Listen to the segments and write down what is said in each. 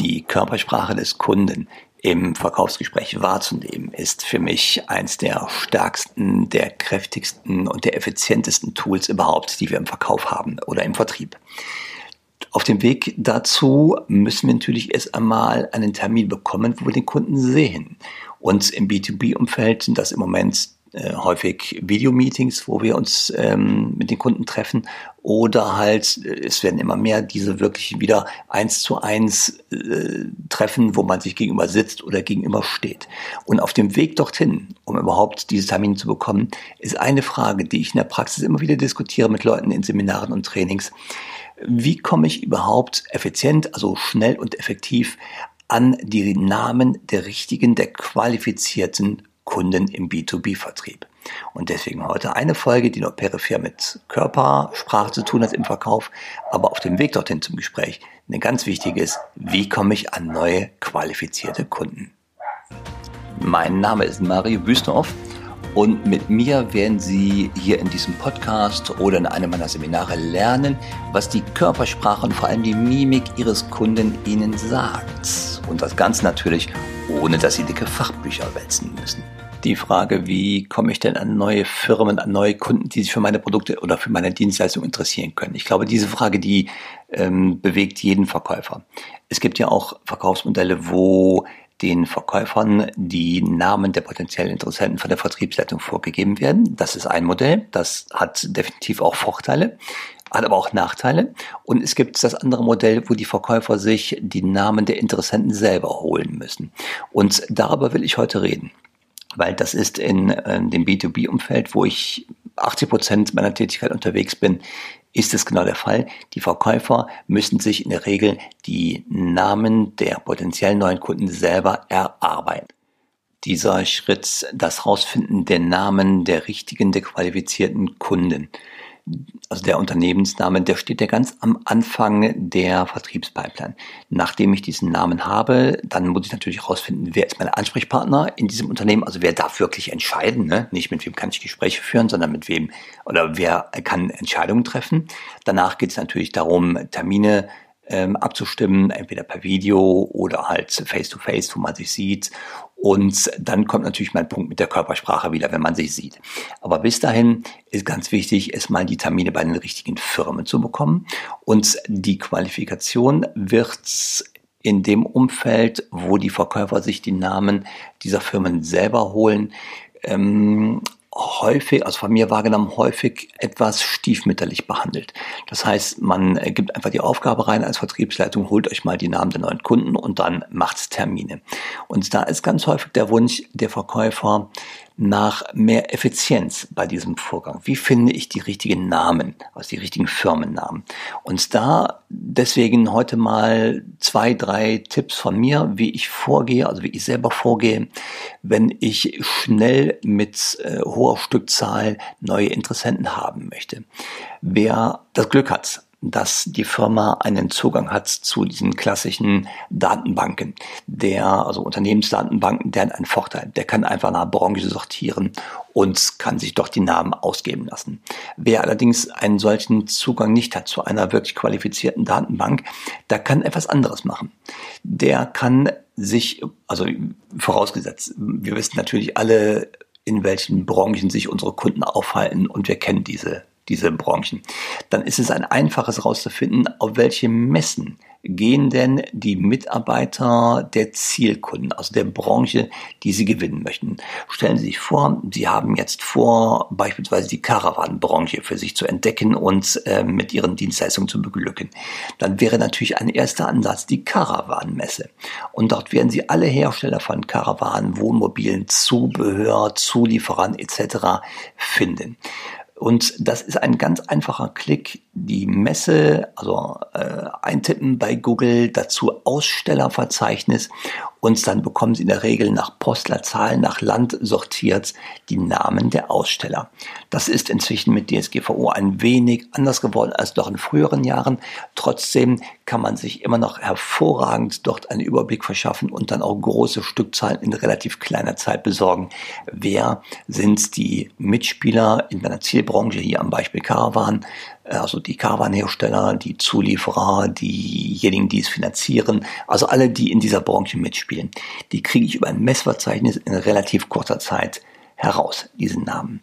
Die Körpersprache des Kunden im Verkaufsgespräch wahrzunehmen, ist für mich eins der stärksten, der kräftigsten und der effizientesten Tools überhaupt, die wir im Verkauf haben oder im Vertrieb. Auf dem Weg dazu müssen wir natürlich erst einmal einen Termin bekommen, wo wir den Kunden sehen. Und im B2B-Umfeld sind das im Moment äh, häufig Videomeetings, wo wir uns ähm, mit den Kunden treffen oder halt, äh, es werden immer mehr diese wirklich wieder eins zu eins äh, Treffen, wo man sich gegenüber sitzt oder gegenüber steht. Und auf dem Weg dorthin, um überhaupt diese Termine zu bekommen, ist eine Frage, die ich in der Praxis immer wieder diskutiere mit Leuten in Seminaren und Trainings. Wie komme ich überhaupt effizient, also schnell und effektiv an die Namen der richtigen, der qualifizierten Kunden im B2B-Vertrieb. Und deswegen heute eine Folge, die nur peripher mit Körpersprache zu tun hat im Verkauf, aber auf dem Weg dorthin zum Gespräch eine ganz wichtige ist, wie komme ich an neue qualifizierte Kunden? Mein Name ist Mario Büstorf und mit mir werden Sie hier in diesem Podcast oder in einem meiner Seminare lernen, was die Körpersprache und vor allem die Mimik Ihres Kunden Ihnen sagt. Und das Ganze natürlich, ohne dass Sie dicke Fachbücher wälzen müssen. Die Frage, wie komme ich denn an neue Firmen, an neue Kunden, die sich für meine Produkte oder für meine Dienstleistung interessieren können? Ich glaube, diese Frage, die ähm, bewegt jeden Verkäufer. Es gibt ja auch Verkaufsmodelle, wo den Verkäufern die Namen der potenziellen Interessenten von der Vertriebsleitung vorgegeben werden. Das ist ein Modell, das hat definitiv auch Vorteile, hat aber auch Nachteile. Und es gibt das andere Modell, wo die Verkäufer sich die Namen der Interessenten selber holen müssen. Und darüber will ich heute reden, weil das ist in, äh, dem B2B-Umfeld, wo ich 80 Prozent meiner Tätigkeit unterwegs bin, ist es genau der Fall. Die Verkäufer müssen sich in der Regel die Namen der potenziellen neuen Kunden selber erarbeiten. Dieser Schritt, das Rausfinden der Namen der richtigen, der qualifizierten Kunden, also der Unternehmensname, der steht ja ganz am Anfang der Vertriebspipeline. Nachdem ich diesen Namen habe, dann muss ich natürlich herausfinden, wer ist mein Ansprechpartner in diesem Unternehmen, also wer darf wirklich entscheiden, ne? nicht mit wem kann ich Gespräche führen, sondern mit wem oder wer kann Entscheidungen treffen. Danach geht es natürlich darum, Termine ähm, abzustimmen, entweder per Video oder halt face-to-face, -face, wo man sich sieht. Und dann kommt natürlich mein Punkt mit der Körpersprache wieder, wenn man sich sieht. Aber bis dahin ist ganz wichtig, erstmal die Termine bei den richtigen Firmen zu bekommen. Und die Qualifikation wird in dem Umfeld, wo die Verkäufer sich die Namen dieser Firmen selber holen, ähm, häufig, also von mir wahrgenommen, häufig etwas stiefmütterlich behandelt. Das heißt, man gibt einfach die Aufgabe rein als Vertriebsleitung, holt euch mal die Namen der neuen Kunden und dann macht's Termine. Und da ist ganz häufig der Wunsch der Verkäufer, nach mehr Effizienz bei diesem Vorgang. Wie finde ich die richtigen Namen, also die richtigen Firmennamen? Und da deswegen heute mal zwei, drei Tipps von mir, wie ich vorgehe, also wie ich selber vorgehe, wenn ich schnell mit äh, hoher Stückzahl neue Interessenten haben möchte. Wer das Glück hat, dass die Firma einen Zugang hat zu diesen klassischen Datenbanken. Der, also Unternehmensdatenbanken, der hat einen Vorteil. Der kann einfach nach Branche sortieren und kann sich doch die Namen ausgeben lassen. Wer allerdings einen solchen Zugang nicht hat zu einer wirklich qualifizierten Datenbank, der kann etwas anderes machen. Der kann sich, also vorausgesetzt, wir wissen natürlich alle, in welchen Branchen sich unsere Kunden aufhalten und wir kennen diese diese Branchen, dann ist es ein einfaches herauszufinden, auf welche Messen gehen denn die Mitarbeiter der Zielkunden, also der Branche, die sie gewinnen möchten. Stellen Sie sich vor, Sie haben jetzt vor, beispielsweise die Caravan-Branche für sich zu entdecken und äh, mit Ihren Dienstleistungen zu beglücken. Dann wäre natürlich ein erster Ansatz die Caravan-Messe. Und dort werden Sie alle Hersteller von Caravan, Wohnmobilen, Zubehör, Zulieferern etc. finden. Und das ist ein ganz einfacher Klick. Die Messe, also äh, eintippen bei Google, dazu Ausstellerverzeichnis und dann bekommen Sie in der Regel nach Postleitzahl, nach Land sortiert die Namen der Aussteller. Das ist inzwischen mit DSGVO ein wenig anders geworden als noch in früheren Jahren. Trotzdem kann man sich immer noch hervorragend dort einen Überblick verschaffen und dann auch große Stückzahlen in relativ kleiner Zeit besorgen. Wer sind die Mitspieler in meiner Zielbranche, hier am Beispiel Caravan, also die Caravan-Hersteller, die Zulieferer, diejenigen, die es finanzieren, also alle, die in dieser Branche mitspielen, die kriege ich über ein Messverzeichnis in relativ kurzer Zeit heraus, diesen Namen.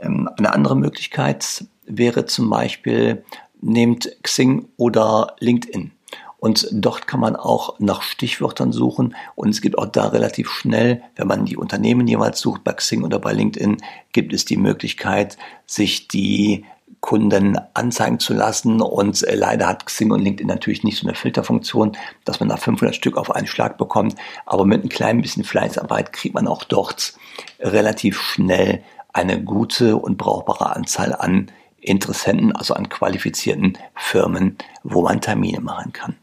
Ähm, eine andere Möglichkeit wäre zum Beispiel, nehmt Xing oder LinkedIn. Und dort kann man auch nach Stichwörtern suchen. Und es gibt auch da relativ schnell, wenn man die Unternehmen jeweils sucht, bei Xing oder bei LinkedIn, gibt es die Möglichkeit, sich die Kunden anzeigen zu lassen. Und äh, leider hat Xing und LinkedIn natürlich nicht so eine Filterfunktion, dass man da 500 Stück auf einen Schlag bekommt. Aber mit einem kleinen bisschen Fleißarbeit kriegt man auch dort relativ schnell eine gute und brauchbare Anzahl an Interessenten, also an qualifizierten Firmen, wo man Termine machen kann.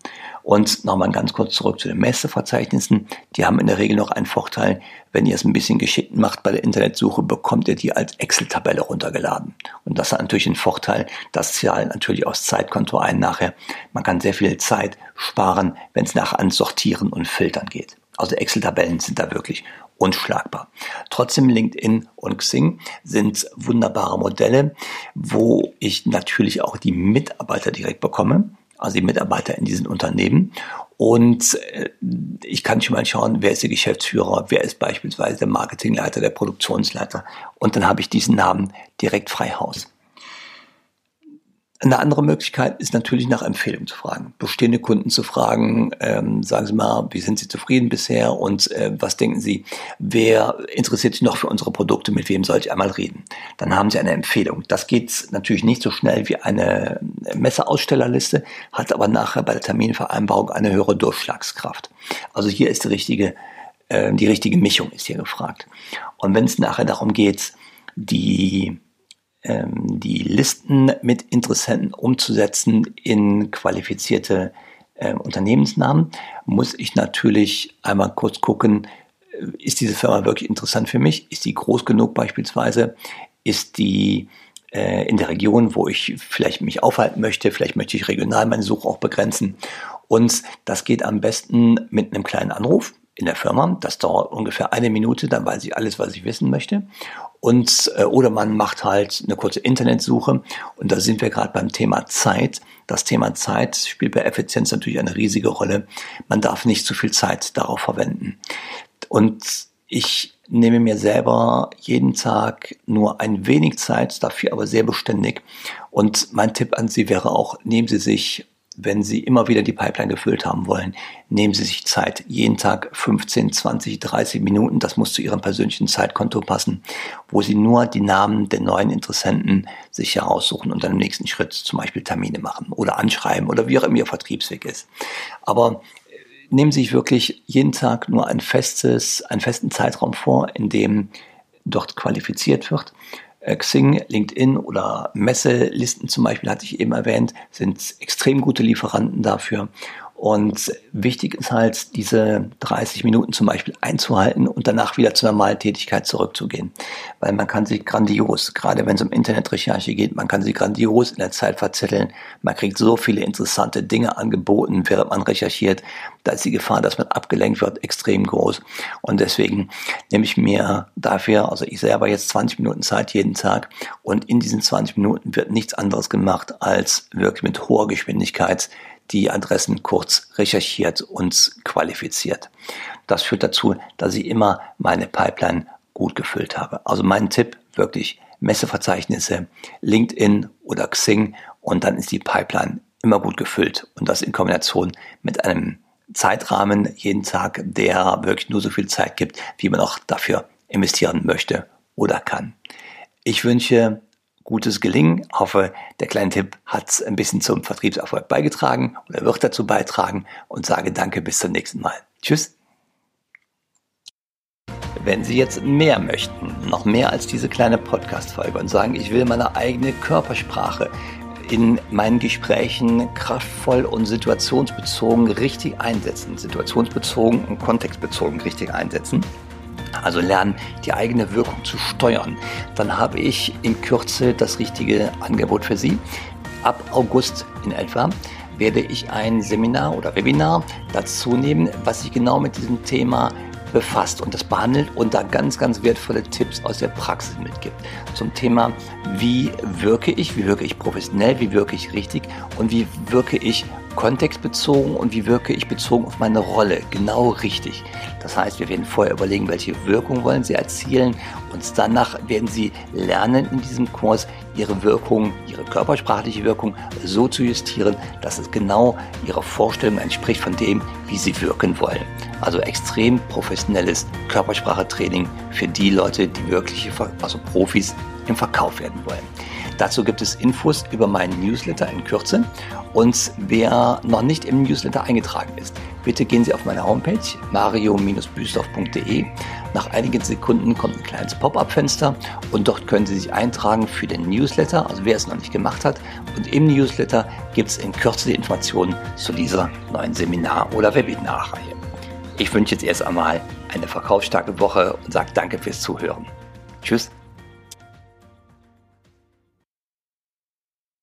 Und nochmal ganz kurz zurück zu den Messeverzeichnissen. Die haben in der Regel noch einen Vorteil, wenn ihr es ein bisschen geschickt macht bei der Internetsuche, bekommt ihr die als Excel-Tabelle runtergeladen. Und das hat natürlich einen Vorteil, das zahlt natürlich aus Zeitkonto ein nachher. Man kann sehr viel Zeit sparen, wenn es nach ans Sortieren und Filtern geht. Also Excel-Tabellen sind da wirklich unschlagbar. Trotzdem LinkedIn und Xing sind wunderbare Modelle, wo ich natürlich auch die Mitarbeiter direkt bekomme, also die Mitarbeiter in diesen Unternehmen. Und äh, ich kann schon mal schauen, wer ist der Geschäftsführer, wer ist beispielsweise der Marketingleiter, der Produktionsleiter. Und dann habe ich diesen Namen direkt frei Haus. Eine andere Möglichkeit ist natürlich nach Empfehlung zu fragen. Bestehende Kunden zu fragen, ähm, sagen Sie mal, wie sind Sie zufrieden bisher und äh, was denken Sie, wer interessiert sich noch für unsere Produkte, mit wem soll ich einmal reden? Dann haben Sie eine Empfehlung. Das geht natürlich nicht so schnell wie eine Messeausstellerliste, hat aber nachher bei der Terminvereinbarung eine höhere Durchschlagskraft. Also hier ist die richtige, äh, die richtige Mischung ist hier gefragt. Und wenn es nachher darum geht, die ähm, die Listen mit Interessenten umzusetzen in qualifizierte äh, Unternehmensnamen, muss ich natürlich einmal kurz gucken, äh, ist diese Firma wirklich interessant für mich? Ist die groß genug beispielsweise? Ist die äh, in der Region, wo ich vielleicht mich aufhalten möchte? Vielleicht möchte ich regional meine Suche auch begrenzen. Und das geht am besten mit einem kleinen Anruf in der Firma. Das dauert ungefähr eine Minute, dann weiß ich alles, was ich wissen möchte. Und äh, oder man macht halt eine kurze Internetsuche und da sind wir gerade beim Thema Zeit. Das Thema Zeit spielt bei Effizienz natürlich eine riesige Rolle. Man darf nicht zu viel Zeit darauf verwenden. Und ich nehme mir selber jeden Tag nur ein wenig Zeit, dafür aber sehr beständig. Und mein Tipp an Sie wäre auch, nehmen Sie sich wenn Sie immer wieder die Pipeline gefüllt haben wollen, nehmen Sie sich Zeit. Jeden Tag 15, 20, 30 Minuten. Das muss zu Ihrem persönlichen Zeitkonto passen, wo Sie nur die Namen der neuen Interessenten sich heraussuchen und dann im nächsten Schritt zum Beispiel Termine machen oder anschreiben oder wie auch immer Ihr Vertriebsweg ist. Aber äh, nehmen Sie sich wirklich jeden Tag nur ein festes, einen festen Zeitraum vor, in dem dort qualifiziert wird Xing, LinkedIn oder Messelisten zum Beispiel, hatte ich eben erwähnt, sind extrem gute Lieferanten dafür. Und wichtig ist halt, diese 30 Minuten zum Beispiel einzuhalten und danach wieder zur normalen Tätigkeit zurückzugehen. Weil man kann sich grandios, gerade wenn es um Internetrecherche geht, man kann sich grandios in der Zeit verzetteln. Man kriegt so viele interessante Dinge angeboten, während man recherchiert. Da ist die Gefahr, dass man abgelenkt wird, extrem groß. Und deswegen nehme ich mir dafür, also ich selber jetzt 20 Minuten Zeit jeden Tag und in diesen 20 Minuten wird nichts anderes gemacht, als wirklich mit hoher Geschwindigkeit die Adressen kurz recherchiert und qualifiziert. Das führt dazu, dass ich immer meine Pipeline gut gefüllt habe. Also mein Tipp wirklich Messeverzeichnisse, LinkedIn oder Xing und dann ist die Pipeline immer gut gefüllt und das in Kombination mit einem Zeitrahmen jeden Tag, der wirklich nur so viel Zeit gibt, wie man auch dafür investieren möchte oder kann. Ich wünsche gutes Gelingen. Hoffe, der kleine Tipp hat ein bisschen zum Vertriebserfolg beigetragen oder wird dazu beitragen und sage danke bis zum nächsten Mal. Tschüss. Wenn Sie jetzt mehr möchten, noch mehr als diese kleine Podcast-Folge und sagen, ich will meine eigene Körpersprache in meinen Gesprächen kraftvoll und situationsbezogen richtig einsetzen, situationsbezogen und kontextbezogen richtig einsetzen, also lernen, die eigene Wirkung zu steuern, dann habe ich in Kürze das richtige Angebot für Sie. Ab August in etwa werde ich ein Seminar oder Webinar dazu nehmen, was sich genau mit diesem Thema befasst und das behandelt und da ganz, ganz wertvolle Tipps aus der Praxis mitgibt. Zum Thema, wie wirke ich, wie wirke ich professionell, wie wirke ich richtig und wie wirke ich kontextbezogen und wie wirke ich bezogen auf meine Rolle genau richtig. Das heißt, wir werden vorher überlegen, welche Wirkung wollen Sie erzielen und danach werden Sie lernen in diesem Kurs Ihre Wirkung, Ihre körpersprachliche Wirkung so zu justieren, dass es genau Ihrer Vorstellung entspricht von dem, wie Sie wirken wollen. Also extrem professionelles Körpersprachetraining für die Leute, die wirkliche, also Profis im Verkauf werden wollen. Dazu gibt es Infos über meinen Newsletter in Kürze. Und wer noch nicht im Newsletter eingetragen ist, bitte gehen Sie auf meine Homepage mario-büstorf.de. Nach einigen Sekunden kommt ein kleines Pop-up-Fenster und dort können Sie sich eintragen für den Newsletter, also wer es noch nicht gemacht hat. Und im Newsletter gibt es in Kürze die Informationen zu dieser neuen Seminar- oder Webinarreihe. Ich wünsche jetzt erst einmal eine verkaufsstarke Woche und sage danke fürs Zuhören. Tschüss.